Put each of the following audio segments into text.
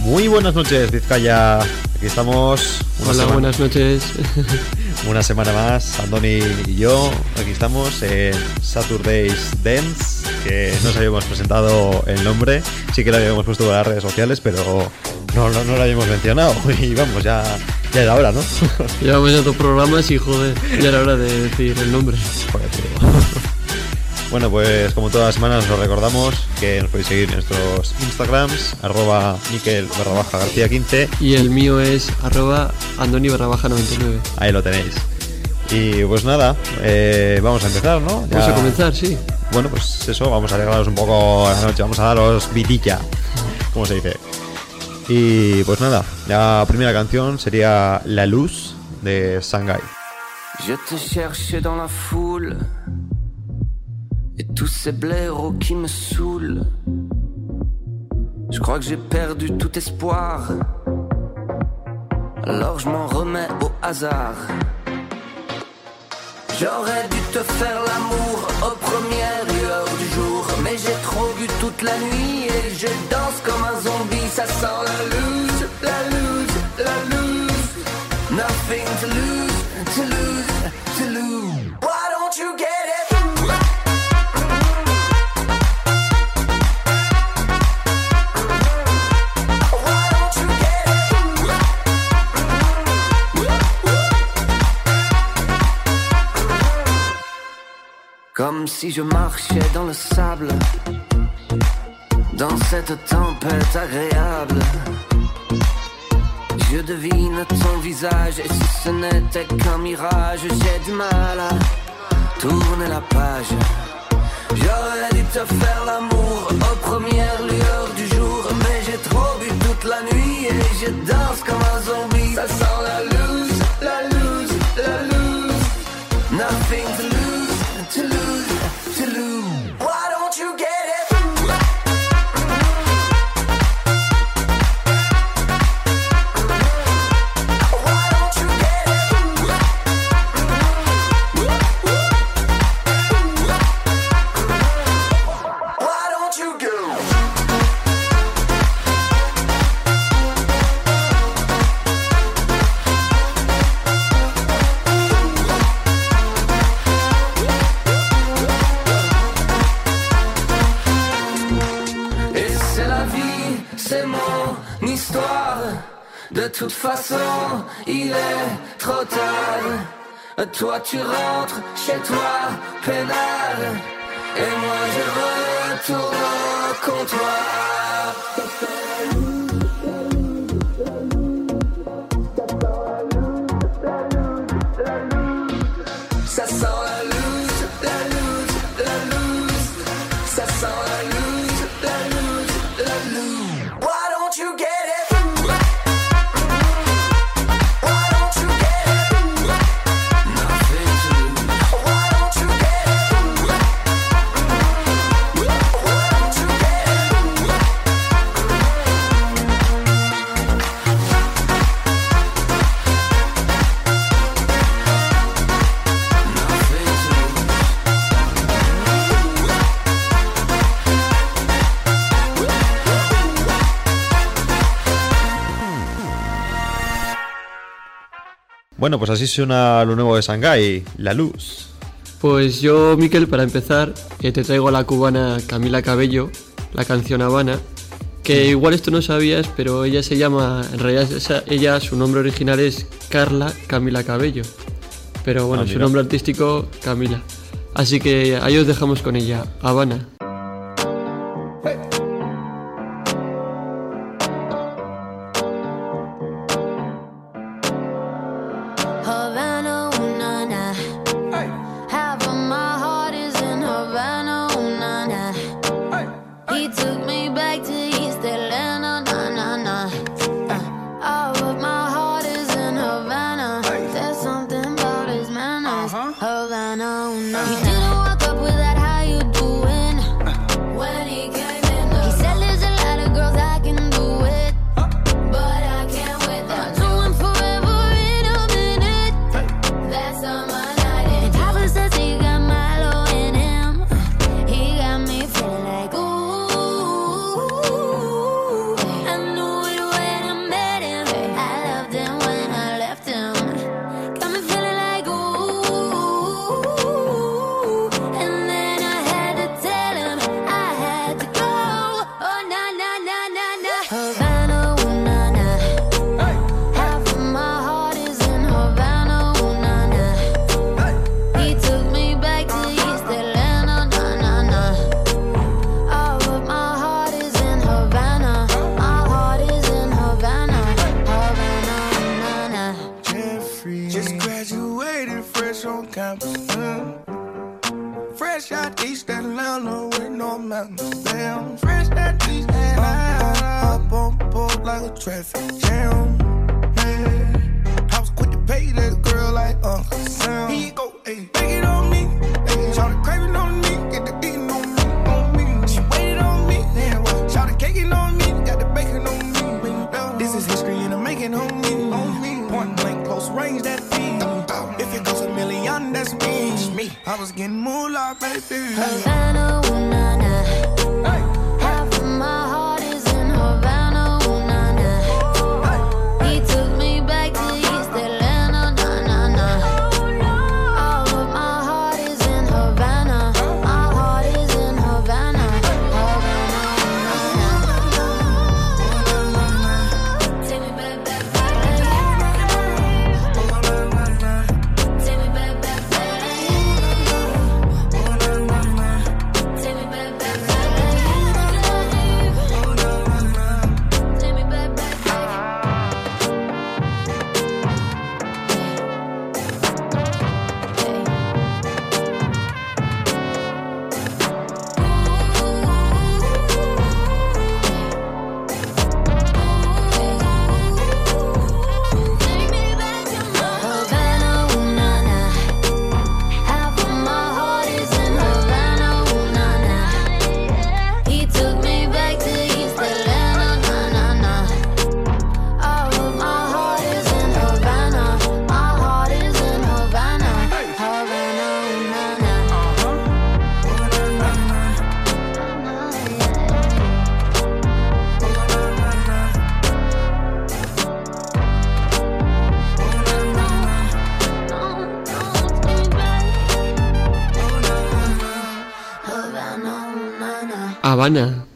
Muy buenas noches, Vizcaya. Aquí estamos. Hola, semana, buenas noches. Una semana más, Andoni y yo. Aquí estamos en Saturday's Dance, que no os habíamos presentado el nombre. Sí que lo habíamos puesto en las redes sociales, pero no, no, no lo habíamos mencionado. Y vamos, ya, ya era hora, ¿no? Llevamos ya dos programas y joder, ya era hora de decir el nombre. Joder, tío. Bueno, pues como todas las semanas os recordamos que nos podéis seguir en nuestros Instagrams, arroba Miquel barra baja García 15, Y el mío es arroba andoni barra baja 99. ahí lo tenéis. Y pues nada, eh, vamos a empezar, ¿no? Ya- Vamos a comenzar, sí. Bueno, pues eso, vamos a alegraros un poco la noche, vamos a daros vidilla, como se dice. Y pues nada, la primera canción sería La Luz de Sangai. Je te cherchais dans la foule tous ces blaireaux qui me saoulent Je crois que j'ai perdu tout espoir. Alors je m'en remets au hasard. J'aurais dû te faire l'amour aux premières lueurs du jour. Mais j'ai trop bu toute la nuit et je danse comme un zombie. Ça sent la loose, la loose, la loose. Nothing to lose, to lose, to lose. Why don't you get Comme si je marchais dans le sable, dans cette tempête agréable. Je devine ton visage et si ce n'était qu'un mirage, j'ai du mal à tourner la page. J'aurais dû te faire l'amour aux premières lueurs du jour, mais j'ai trop bu toute la nuit et je danse comme un zombie. Ça sent la loose, la loose, la loose. Nothing to lose, façon, il est trop tard. Toi tu rentres chez toi, pénal. Et moi je retourne au comptoir. Bueno, pues así suena lo nuevo de Sangai, La Luz. Pues yo, Miquel, para empezar, eh, te traigo a la cubana Camila Cabello, la canción Habana, que igual esto no sabías, pero ella se llama, en realidad ella, su nombre original es Carla Camila Cabello, pero bueno, Ah, su nombre artístico Camila. Así que ahí os dejamos con ella, Habana.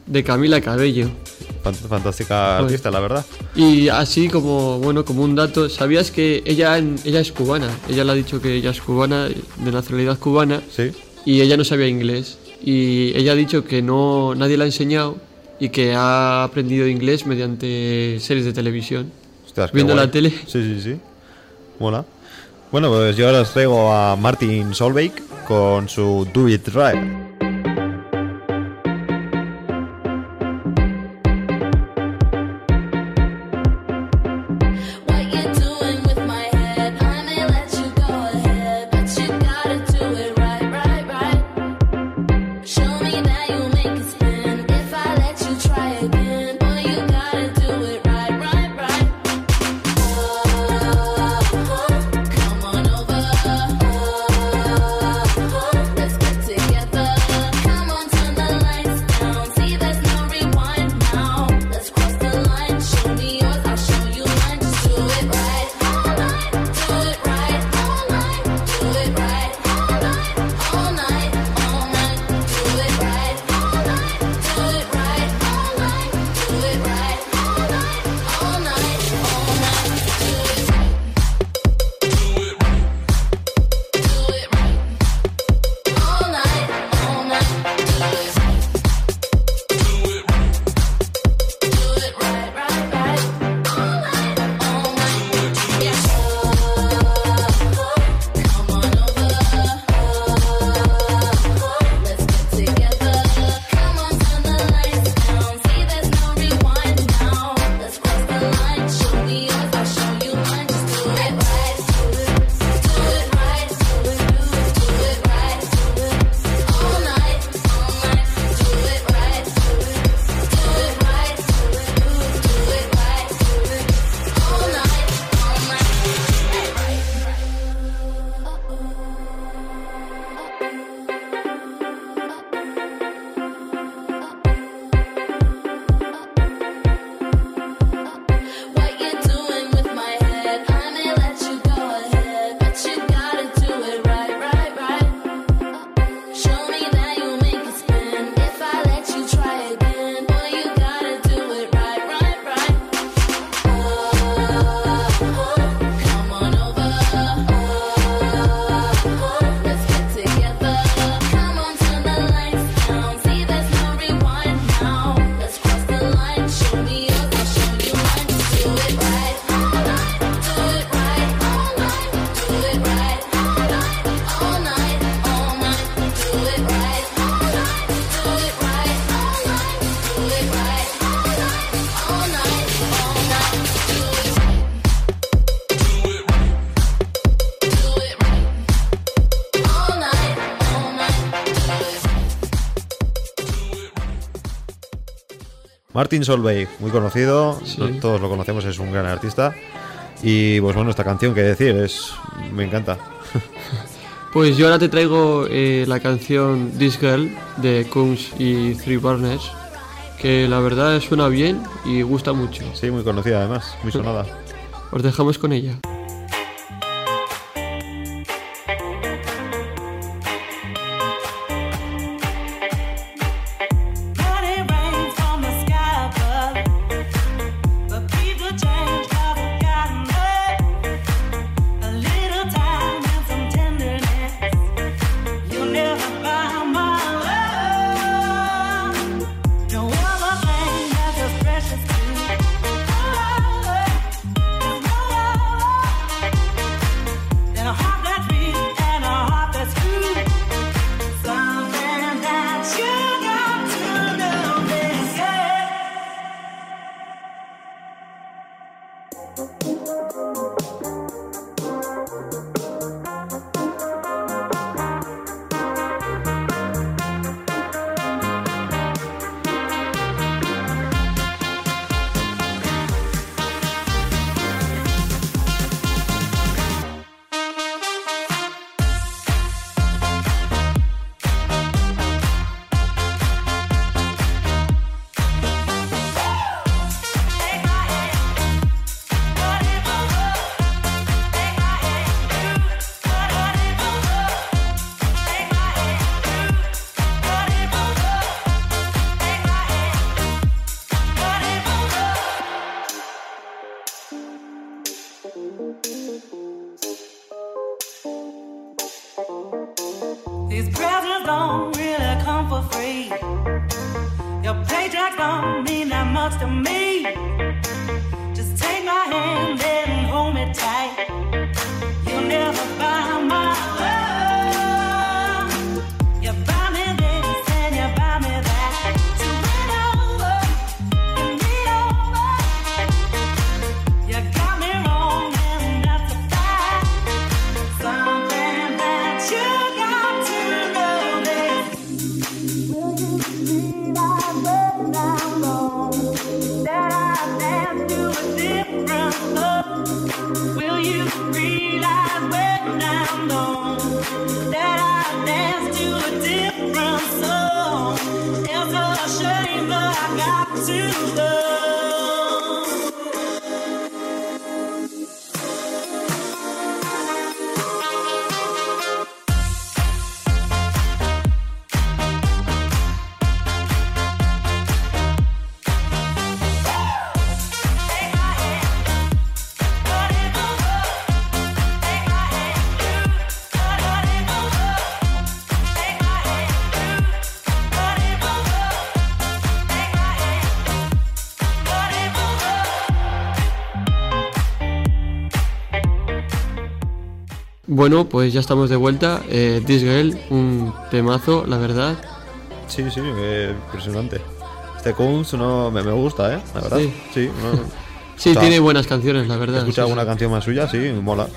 De Camila Cabello. Fantástica artista, la verdad. Y así como, bueno, como un dato, ¿sabías que ella, ella es cubana? Ella le ha dicho que ella es cubana, de nacionalidad cubana. Sí. Y ella no sabía inglés. Y ella ha dicho que no, nadie la ha enseñado y que ha aprendido inglés mediante series de televisión. Viendo la tele. Sí, sí, sí. Mola. Bueno, pues yo ahora os traigo a Martin Solveig con su Do It Right. Martin Solveig, muy conocido, Sí. todos lo conocemos, es un gran artista. Y pues bueno, esta canción, que decir, es me encanta. Pues yo ahora te traigo eh, la canción This Girl de Kunz y Three Burners, que la verdad suena bien y gusta mucho. Sí, muy conocida además, muy sonada. Os dejamos con ella. love. Bueno, pues ya estamos de vuelta. Eh, This Girl, un temazo, la verdad. Sí, sí, eh, impresionante. Este Kunz no, me, me gusta, ¿eh? La verdad. Sí. Sí, no- Sí, O sea, tiene buenas canciones, la verdad. Escucha sí, alguna sí. canción más suya, sí, mola.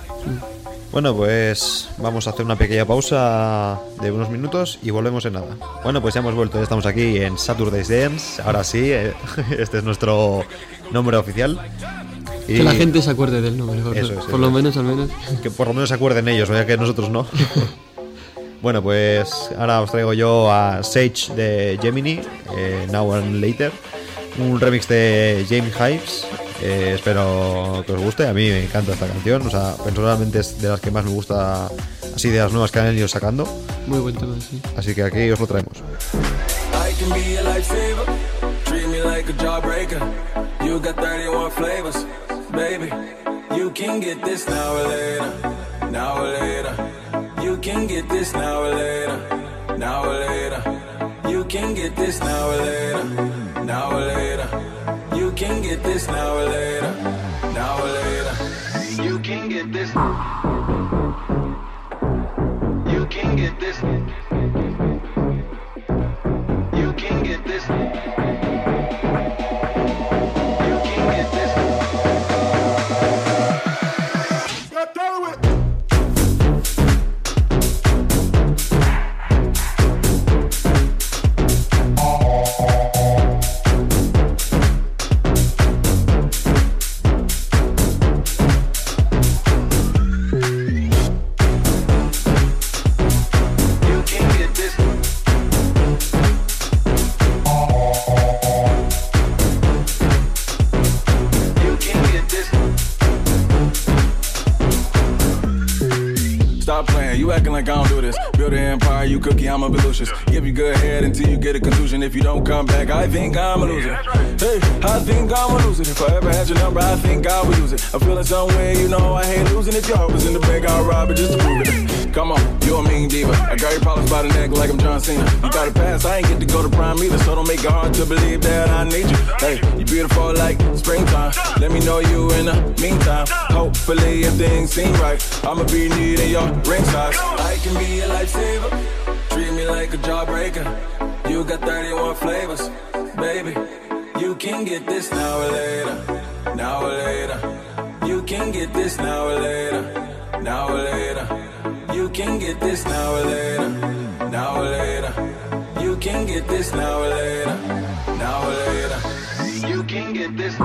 Bueno, pues vamos a hacer una pequeña pausa de unos minutos y volvemos en nada. Bueno, pues ya hemos vuelto, ya estamos aquí en Saturday's Dance. Ahora sí, eh, este es nuestro nombre oficial. Y Que la gente se acuerde del nombre, por, Eso es, por eso lo es. menos, al menos. que por lo menos se acuerden ellos, ya que nosotros no. bueno, pues ahora os traigo yo a Sage de Gemini, eh, Now and Later, un remix de James Hives. eh, espero que os guste, a mí me encanta esta canción, o sea, personalmente es de las que más me gusta, así de las nuevas que han ido sacando, Muy buen tema, sí. así que aquí os lo traemos. I can be a lifesaver. Treat me like a jawbreaker. You got 31 flavors, baby. You can get this now or later. Now or later. You can get this now or later. Now or later. You can get this now or later. Now or later. You can get this now or later. Now or later. You can get this. Don't come back, I think I'm a loser. Hey, I think I'm a loser. If I ever had your number, I think I would use it. I'm feeling some way, you know I hate losing. If your heart was in the bank, I'll rob it just to prove it. Come on, you a mean diva. I got your problems by the neck like I'm John Cena. You got a pass, I ain't get to go to prime either, so don't make it hard to believe that I need you. Hey, you beautiful like springtime. Let me know you in the meantime. Hopefully, if things seem right, I'ma be needing your ring size. I can be a lifesaver. Treat me like a jawbreaker. You got 31 flavors, baby. You can get this now or later, now or later. You can get this now or later, now or later. You can get this now or later, now or later. You can get this now or later, now or later. You can get this.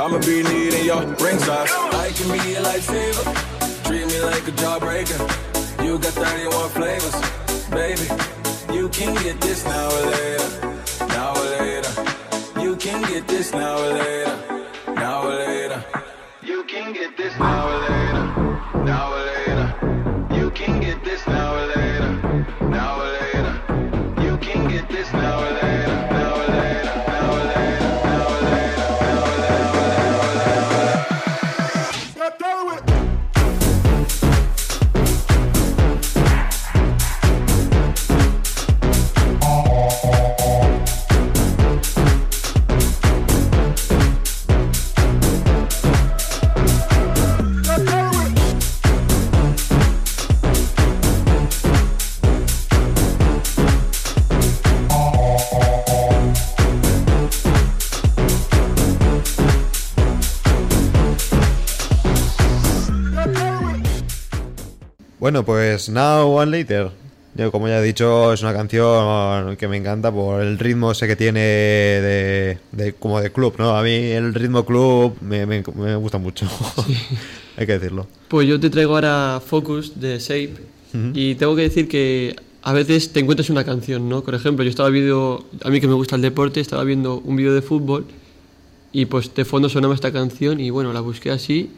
I'ma be needing your ring size. I can be a lifesaver. Treat me like a jawbreaker. Bueno, pues Now One Later. Yo, como ya he dicho, es una canción que me encanta por el ritmo ese que tiene de, de- como de club, ¿no? A mí el ritmo club me, me- me gusta mucho. Hay que decirlo. Pues yo te traigo ahora Focus de Shape y tengo que decir que a veces te encuentras una canción, ¿no? Por ejemplo, yo estaba viendo, a mí que me gusta el deporte, estaba viendo un vídeo de fútbol y pues de fondo sonaba esta canción y bueno, la busqué así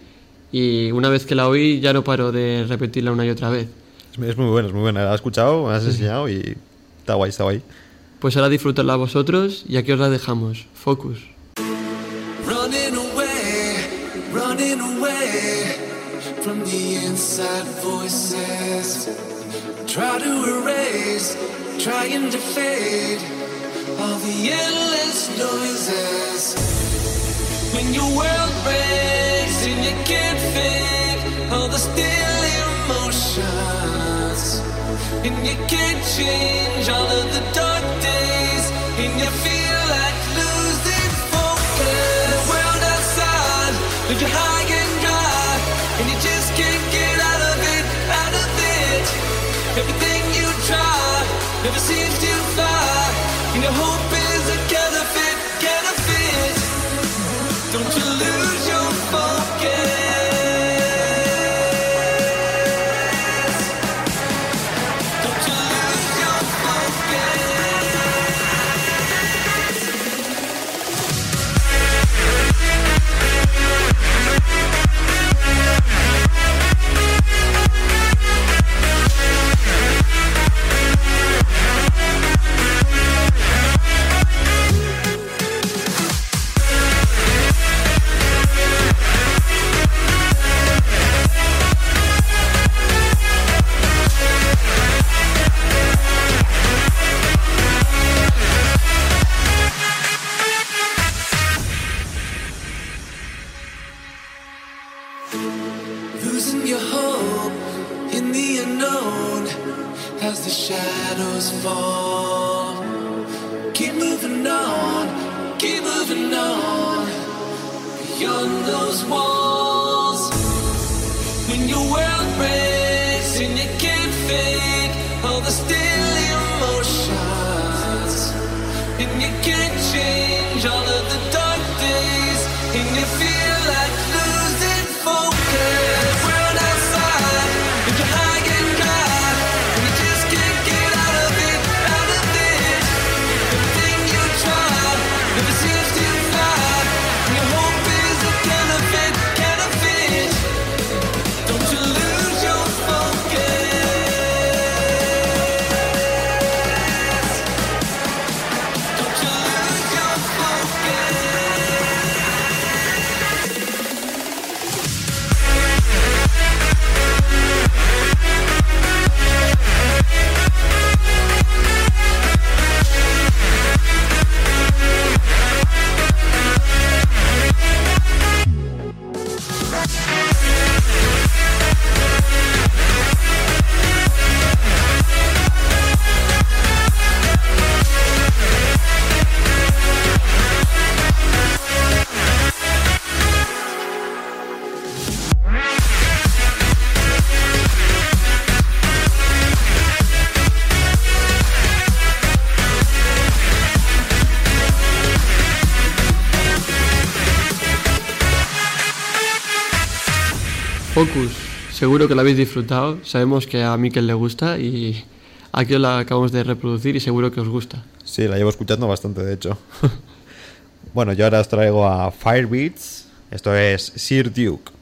y una vez que la oí ya no paro de repetirla una y otra vez. Es, muy buena, es muy buena. La has escuchado, me la has enseñado y está guay, está guay. Pues ahora disfrutarla vosotros y aquí os la dejamos. Focus. Running away, running away from the inside voices. Try to erase, trying to fade all the endless noises. When your world breaks and you can't fake all the still emotions. And you can't change all of the dark days, and you feel like losing focus. The world outside, leave you high and dry, and you just can't get out of it, out of it. Everything you try never seems to fly, and your hope seguro que lo habéis disfrutado. Sabemos que a Mikel le gusta y aquí la acabamos de reproducir y seguro que os gusta. Sí, la llevo escuchando bastante, de hecho. bueno, yo ahora os traigo a Firebeats. Esto es Sir Duke.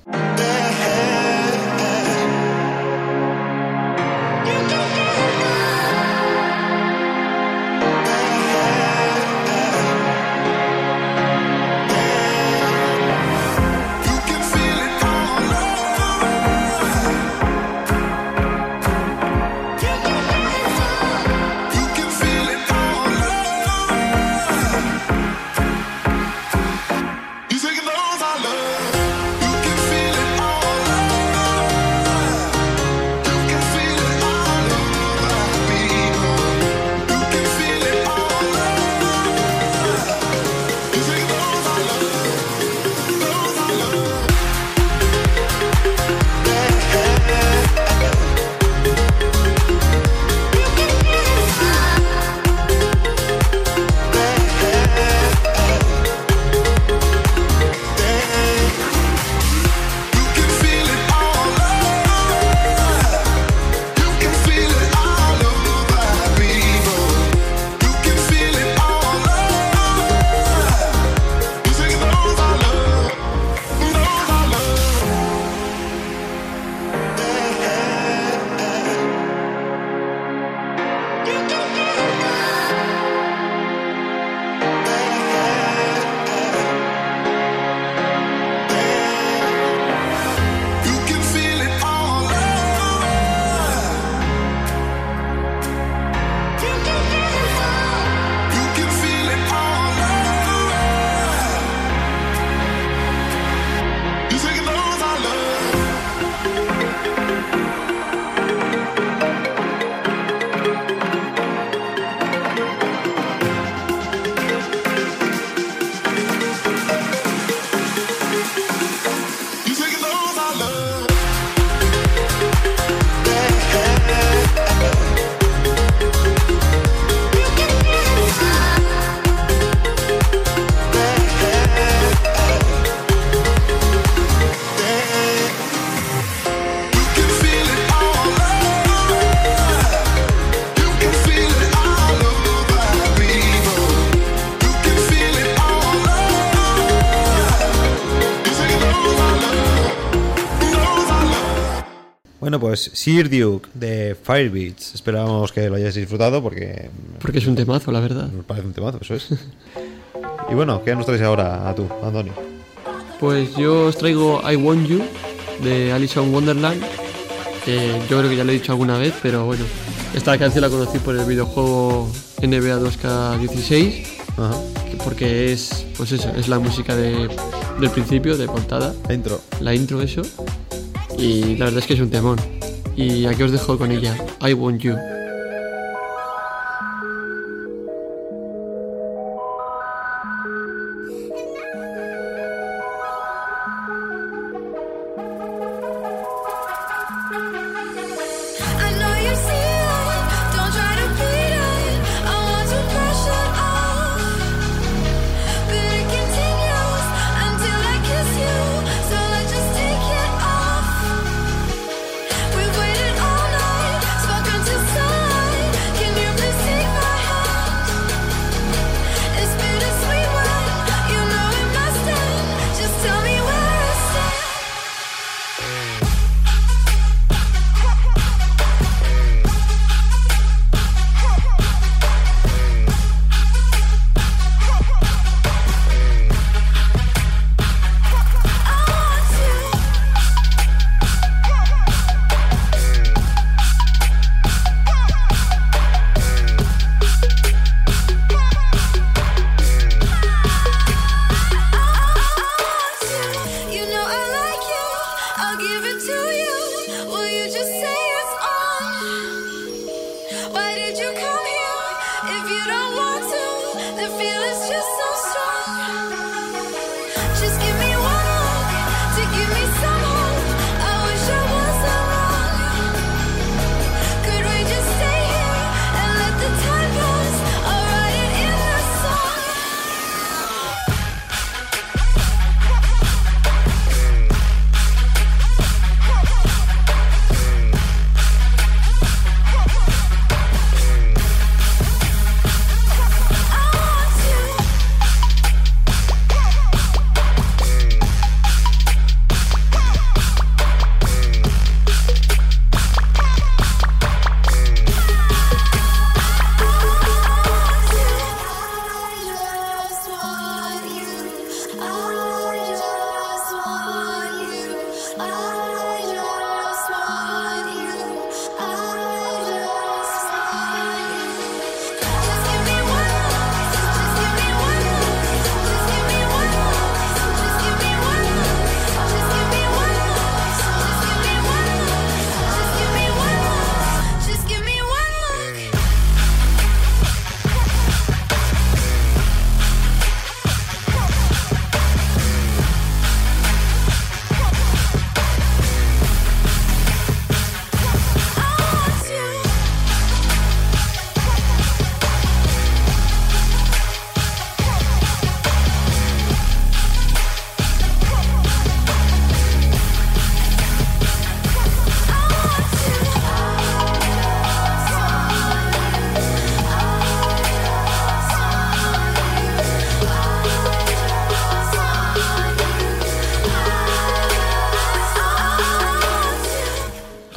Bueno, pues Sir Duke de Firebeats. Esperamos que lo hayáis disfrutado porque Porque es un temazo, la verdad. nos parece un temazo, eso es. y bueno, ¿qué nos traes ahora a tú, Antonio? Pues yo os traigo I Want You de Alice in Wonderland. que yo creo que ya lo he dicho alguna vez, pero bueno, esta canción la conocí por el videojuego NBA 2K16, Ajá. que- porque es, pues eso, es la música de- del principio, de portada, Intro. la intro eso. Y la verdad es que es un temón. Y aquí os dejo con ella, I Want You.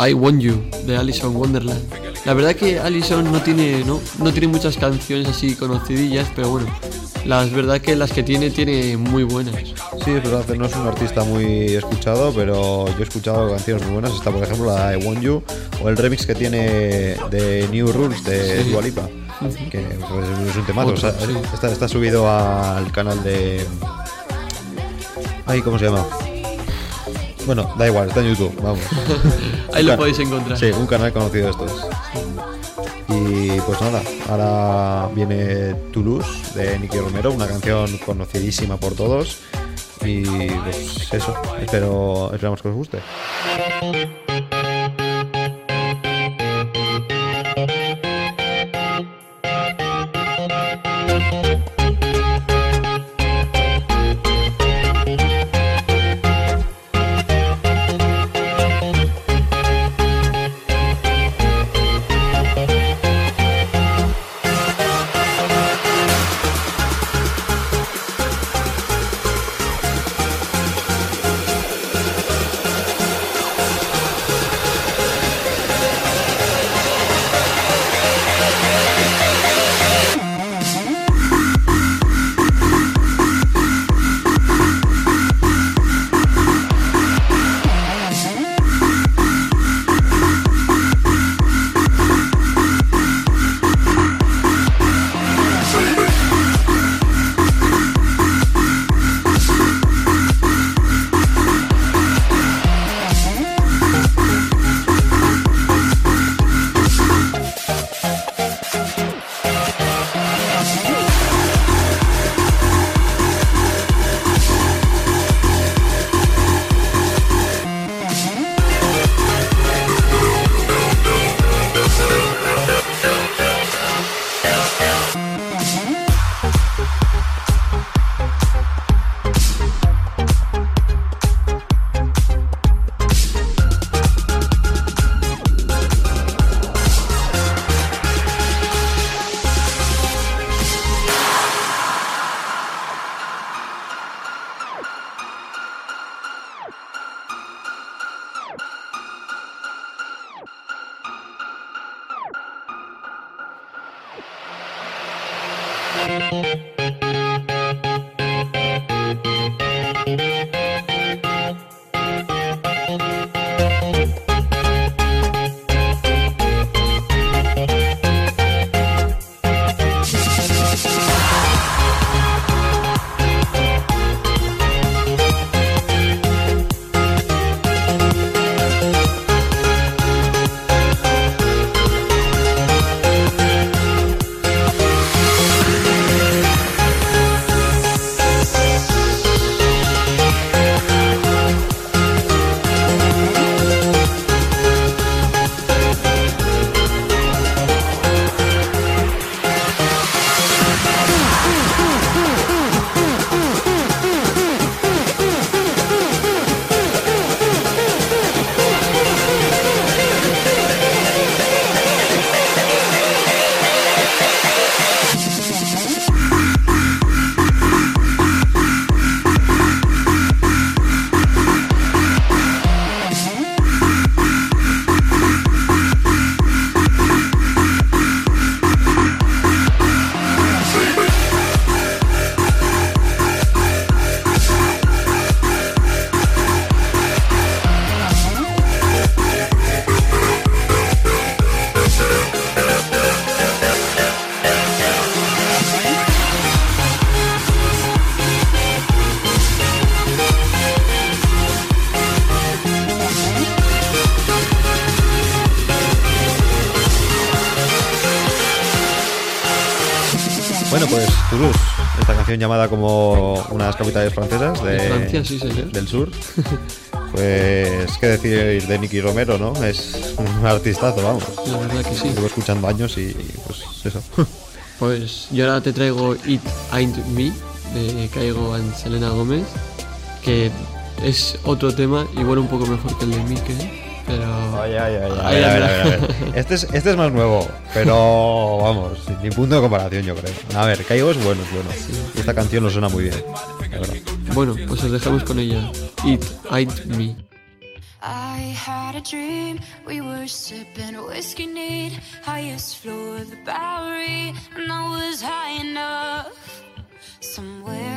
I Want You de Alison Wonderland. La verdad que Alison no tiene, no, no tiene muchas canciones así conocidillas, pero bueno, la verdad que las que tiene tiene muy buenas. Sí, es verdad, no es un artista muy escuchado, pero yo he escuchado canciones muy buenas. Está, por ejemplo, la de Want You o el remix que tiene de New Rules de Sí. Dua Lipa, que pues, es un temazo. O sea, sí. está, está subido al canal de. Ay, ¿cómo se llama? Bueno, da igual, está en YouTube, vamos. Ahí lo podéis encontrar. Sí, un canal conocido de estos. Y pues nada, ahora viene Toulouse de Nicky Romero, una canción conocidísima por todos. Y pues eso, espero, esperamos que os guste. Canción llamada como una de las capitales francesas de, De Francia, sí, señor. del sur. Pues, qué decir de Nicky Romero, ¿no? Es un artistazo, vamos. La verdad que sí. Llevo escuchando años y pues eso. Pues yo ahora te traigo It Ain't Me de Caigo and Selena Gómez, que es otro tema, igual un poco mejor que el de Mikel, pero... Ay, ay, ay, Ay, ay, a ver, a ay, ver, a ver. Este es, este es más nuevo, pero vamos, ni punto de comparación, yo creo. A ver, Caigo es bueno, es bueno. Esta canción lo suena muy bien, la verdad. Bueno, pues os dejamos con ella. It Ain't Me. I had a dream, we were sipping whiskey neat, highest floor of the Bowery, and I was high enough. Somewhere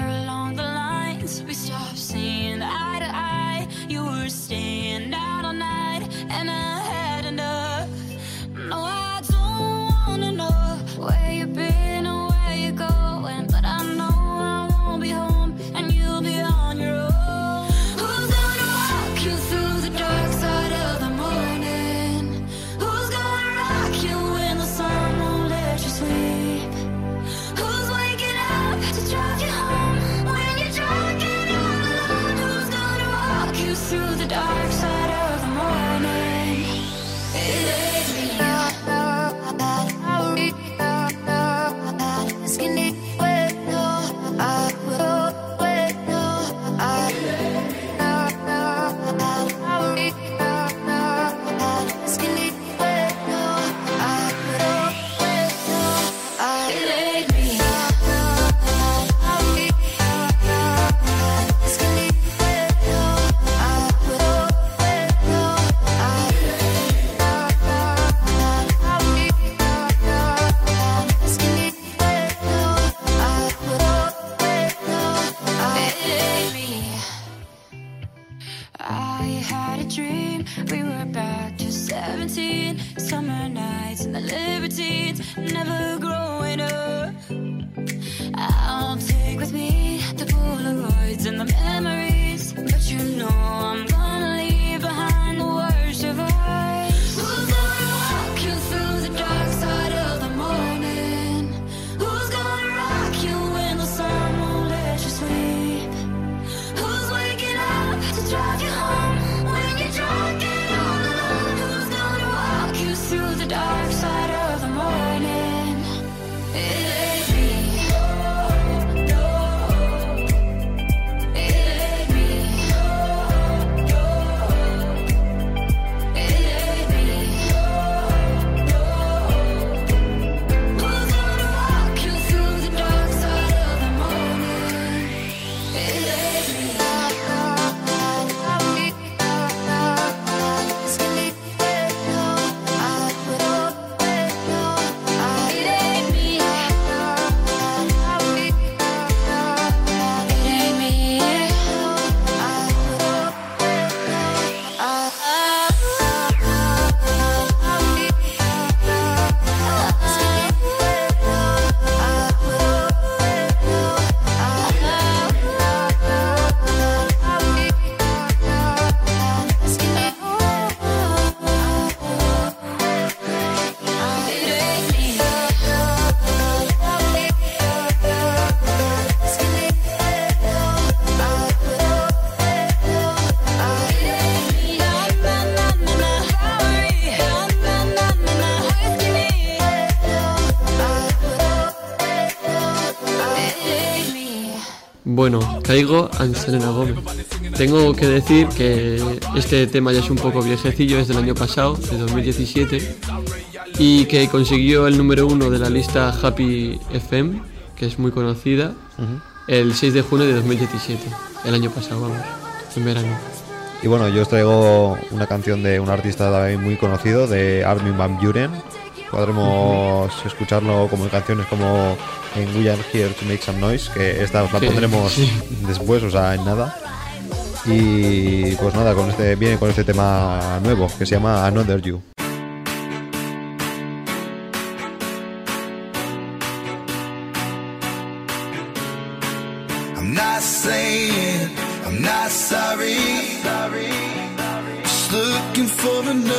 libertines, never growing up. I'll take with me the Polaroids and the memories But you know I'm Bueno, Caigo and Selena Gómez. Tengo que decir que este tema ya es un poco viejecillo, es del año pasado, de 2017, y que consiguió el número uno de la lista Happy FM, que es muy conocida, el 6 de junio de 2017, el año pasado, vamos, en verano. Y bueno, yo os traigo una canción de un artista muy conocido, de Armin Van Buren. Podremos escucharlo como en canciones como en We Are Here to Make Some Noise, que esta os la Sí, pondremos sí. después, o sea, en nada. Y pues nada, con este viene con este tema nuevo que se llama Another You. I'm not saying I'm not sorry. Just looking for another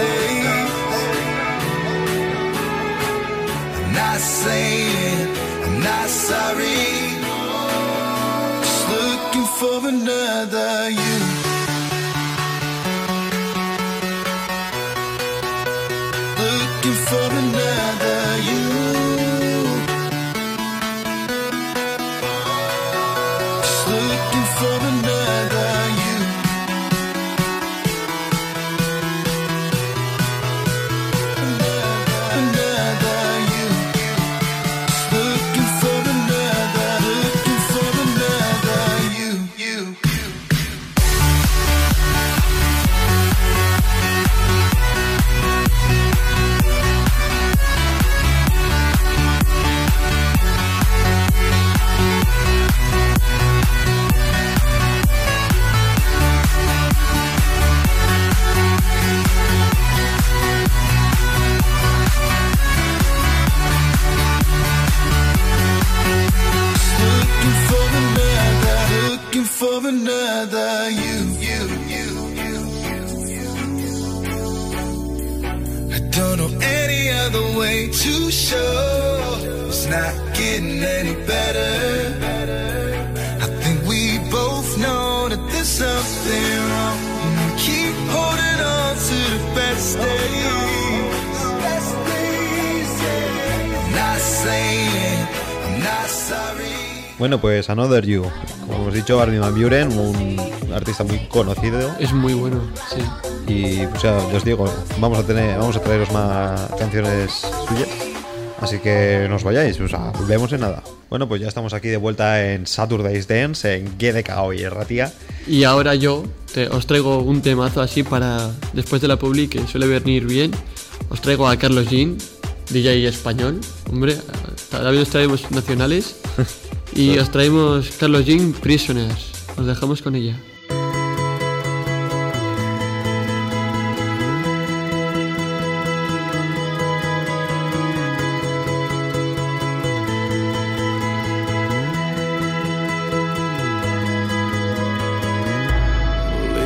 days. I'm not saying I'm not sorry. Just looking for another Another You. Como hemos dicho, Armin Van Buren, un artista muy conocido. Es muy bueno, sí. Y pues ya os digo, vamos a tener, vamos a traeros más canciones suyas. Así que no os vayáis, o sea, volvemos en nada. Bueno, pues ya estamos aquí de vuelta en Saturday's Dance, en GDK hoy, Ratia. Y ahora yo te- os traigo un temazo así para después de la publi que suele venir bien. Os traigo a Carlos Jean, DJ español. Hombre, también os traemos nacionales. Y os traemos Carlos Jean Prisoners. Os dejamos con ella.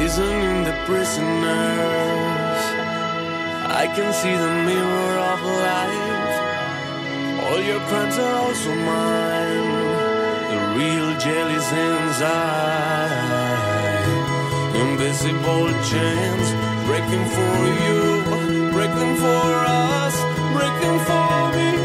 Listening the prisoners. I can see the mirror of life. All your crimes are also mine. Real jelly's inside. Invisible chains breaking for you, breaking for us, breaking for me.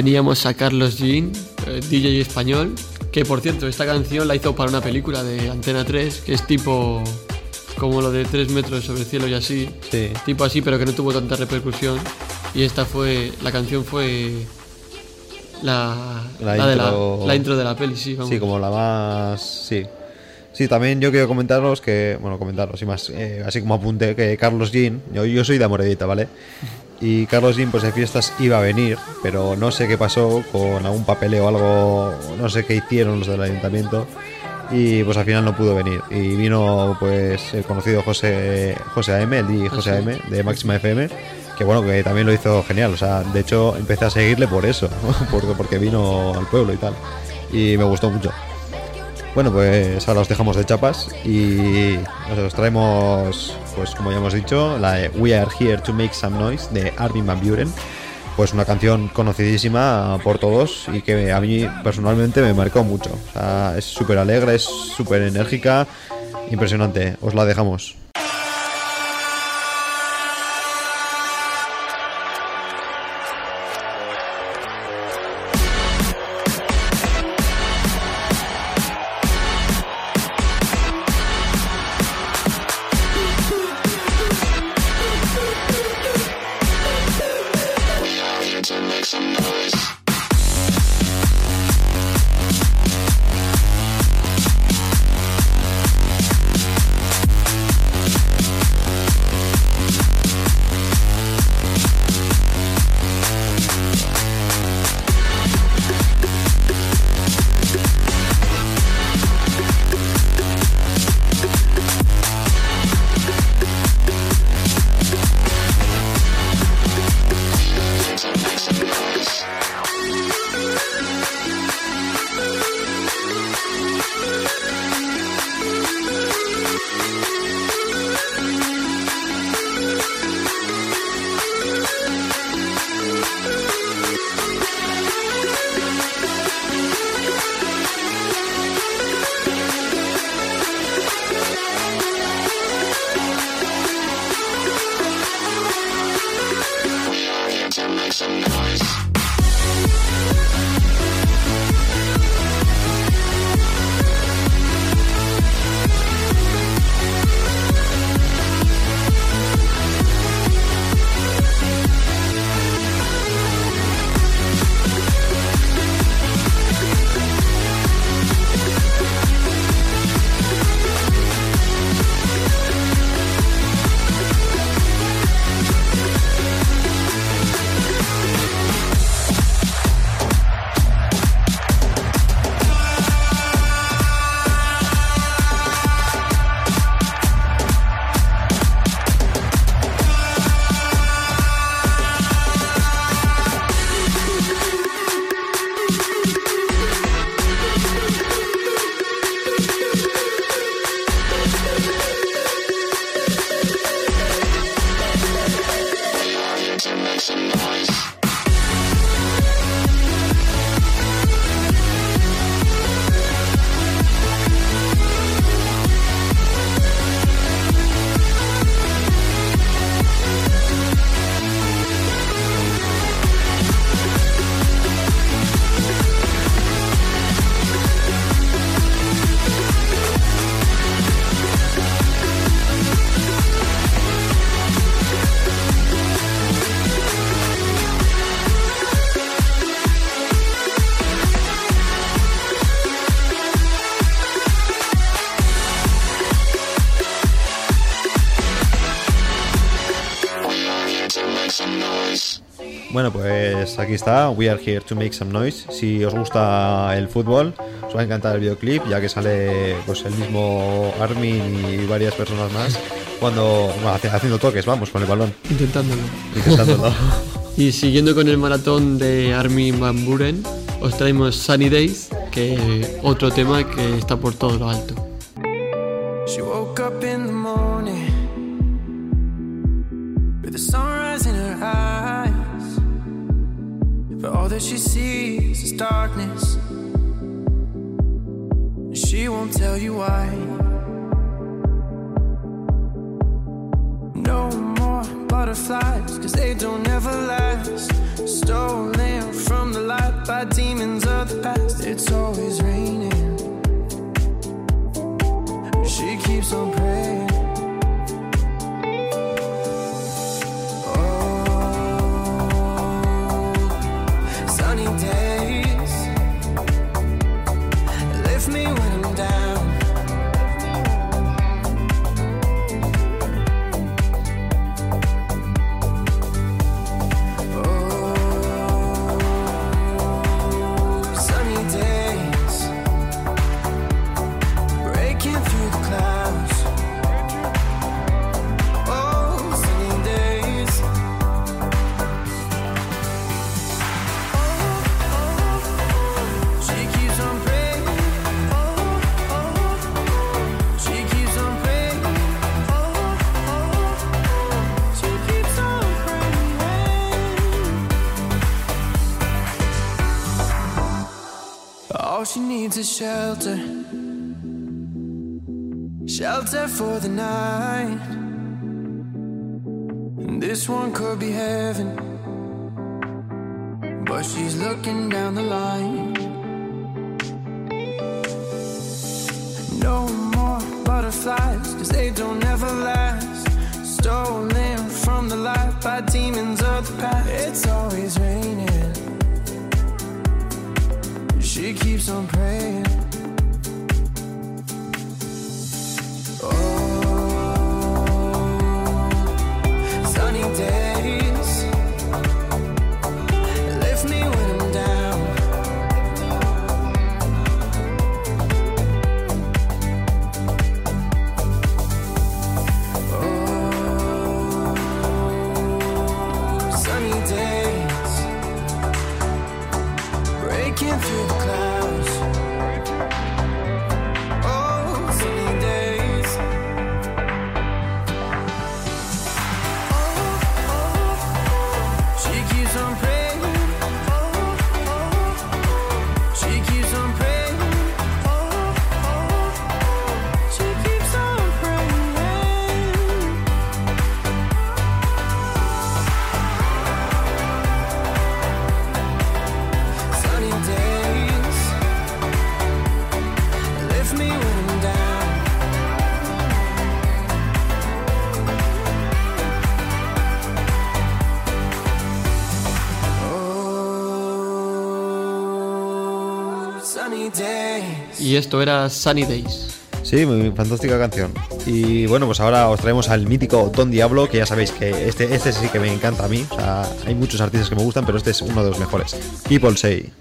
Teníamos a Carlos Jean, eh, DJ español, que por cierto, esta canción la hizo para una película de Antena 3, que es tipo como lo de 3 metros sobre el cielo y así. Sí. Tipo así, pero que no tuvo tanta repercusión. Y esta fue, la canción fue la, La la de intro- la, la intro de la peli, sí, vamos. Sí, como la más. Sí. Sí, también yo quiero comentaros que. Bueno, comentaros y más. eh, así como apunte que Carlos Jean. Yo, yo soy de Amoredita, ¿vale? Y Carlos Jean, pues de fiestas iba a venir, pero no sé qué pasó con algún papeleo o algo. No sé qué hicieron los del ayuntamiento. Y pues al final no pudo venir. Y vino, pues, el conocido José, José AM, el DJ José. AM de Máxima FM. Que bueno, que también lo hizo genial. O sea, de hecho, empecé a seguirle por eso, porque, porque vino al pueblo y tal. Y me gustó mucho. Bueno, pues ahora os dejamos de chapas y os traemos, pues como ya hemos dicho, la de We Are Here to Make Some Noise de Armin Van Buren. Pues una canción conocidísima por todos y que a mí personalmente me marcó mucho. Es súper alegre, es súper enérgica, impresionante. Os la dejamos. Pues aquí está, We Are Here to Make Some Noise. Si os gusta el fútbol, os va a encantar el videoclip, ya que sale pues el mismo Armin y varias personas más cuando bueno, haci- haciendo toques, vamos, con el balón, Intentándolo. intentándolo. Y siguiendo con el maratón de Armin Van Buren, os traemos Sunny Days, que otro tema que está por todo lo alto. She woke up in the morning with the sunrise But all that she sees is darkness. And She won't tell you why. No more butterflies, cause they don't ever last. Stolen from the light by demons of the past. It's always raining. She keeps on praying. Esto era Sunny Days. Sí, muy fantástica canción. Y bueno, pues ahora os traemos al mítico Don Diablo, que ya sabéis que este, este sí que me encanta a mí. O sea, hay muchos artistas que me gustan, pero este es uno de los mejores. People Say.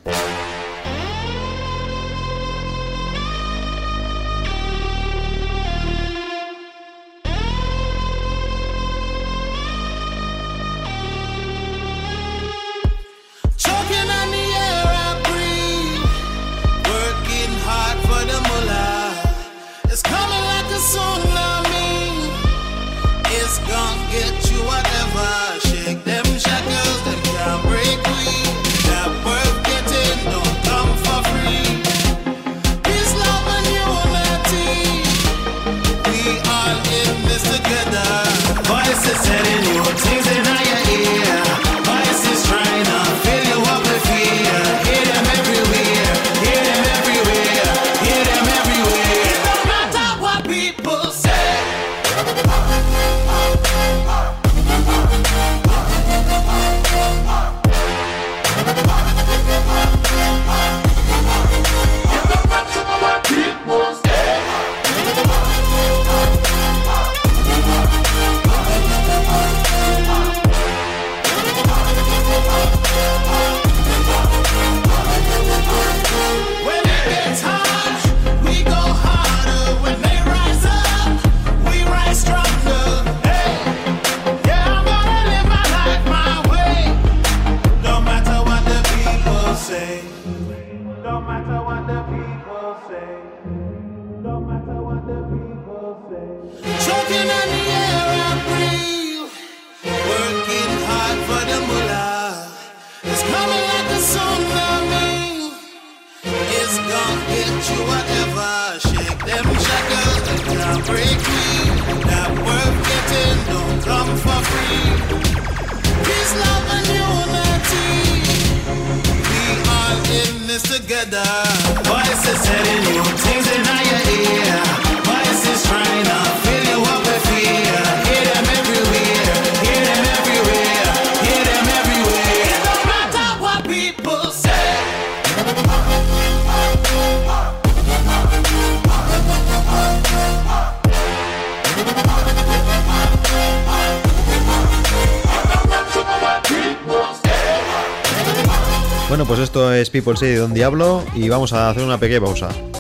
por el de Don Diablo y vamos a hacer una pequeña pausa.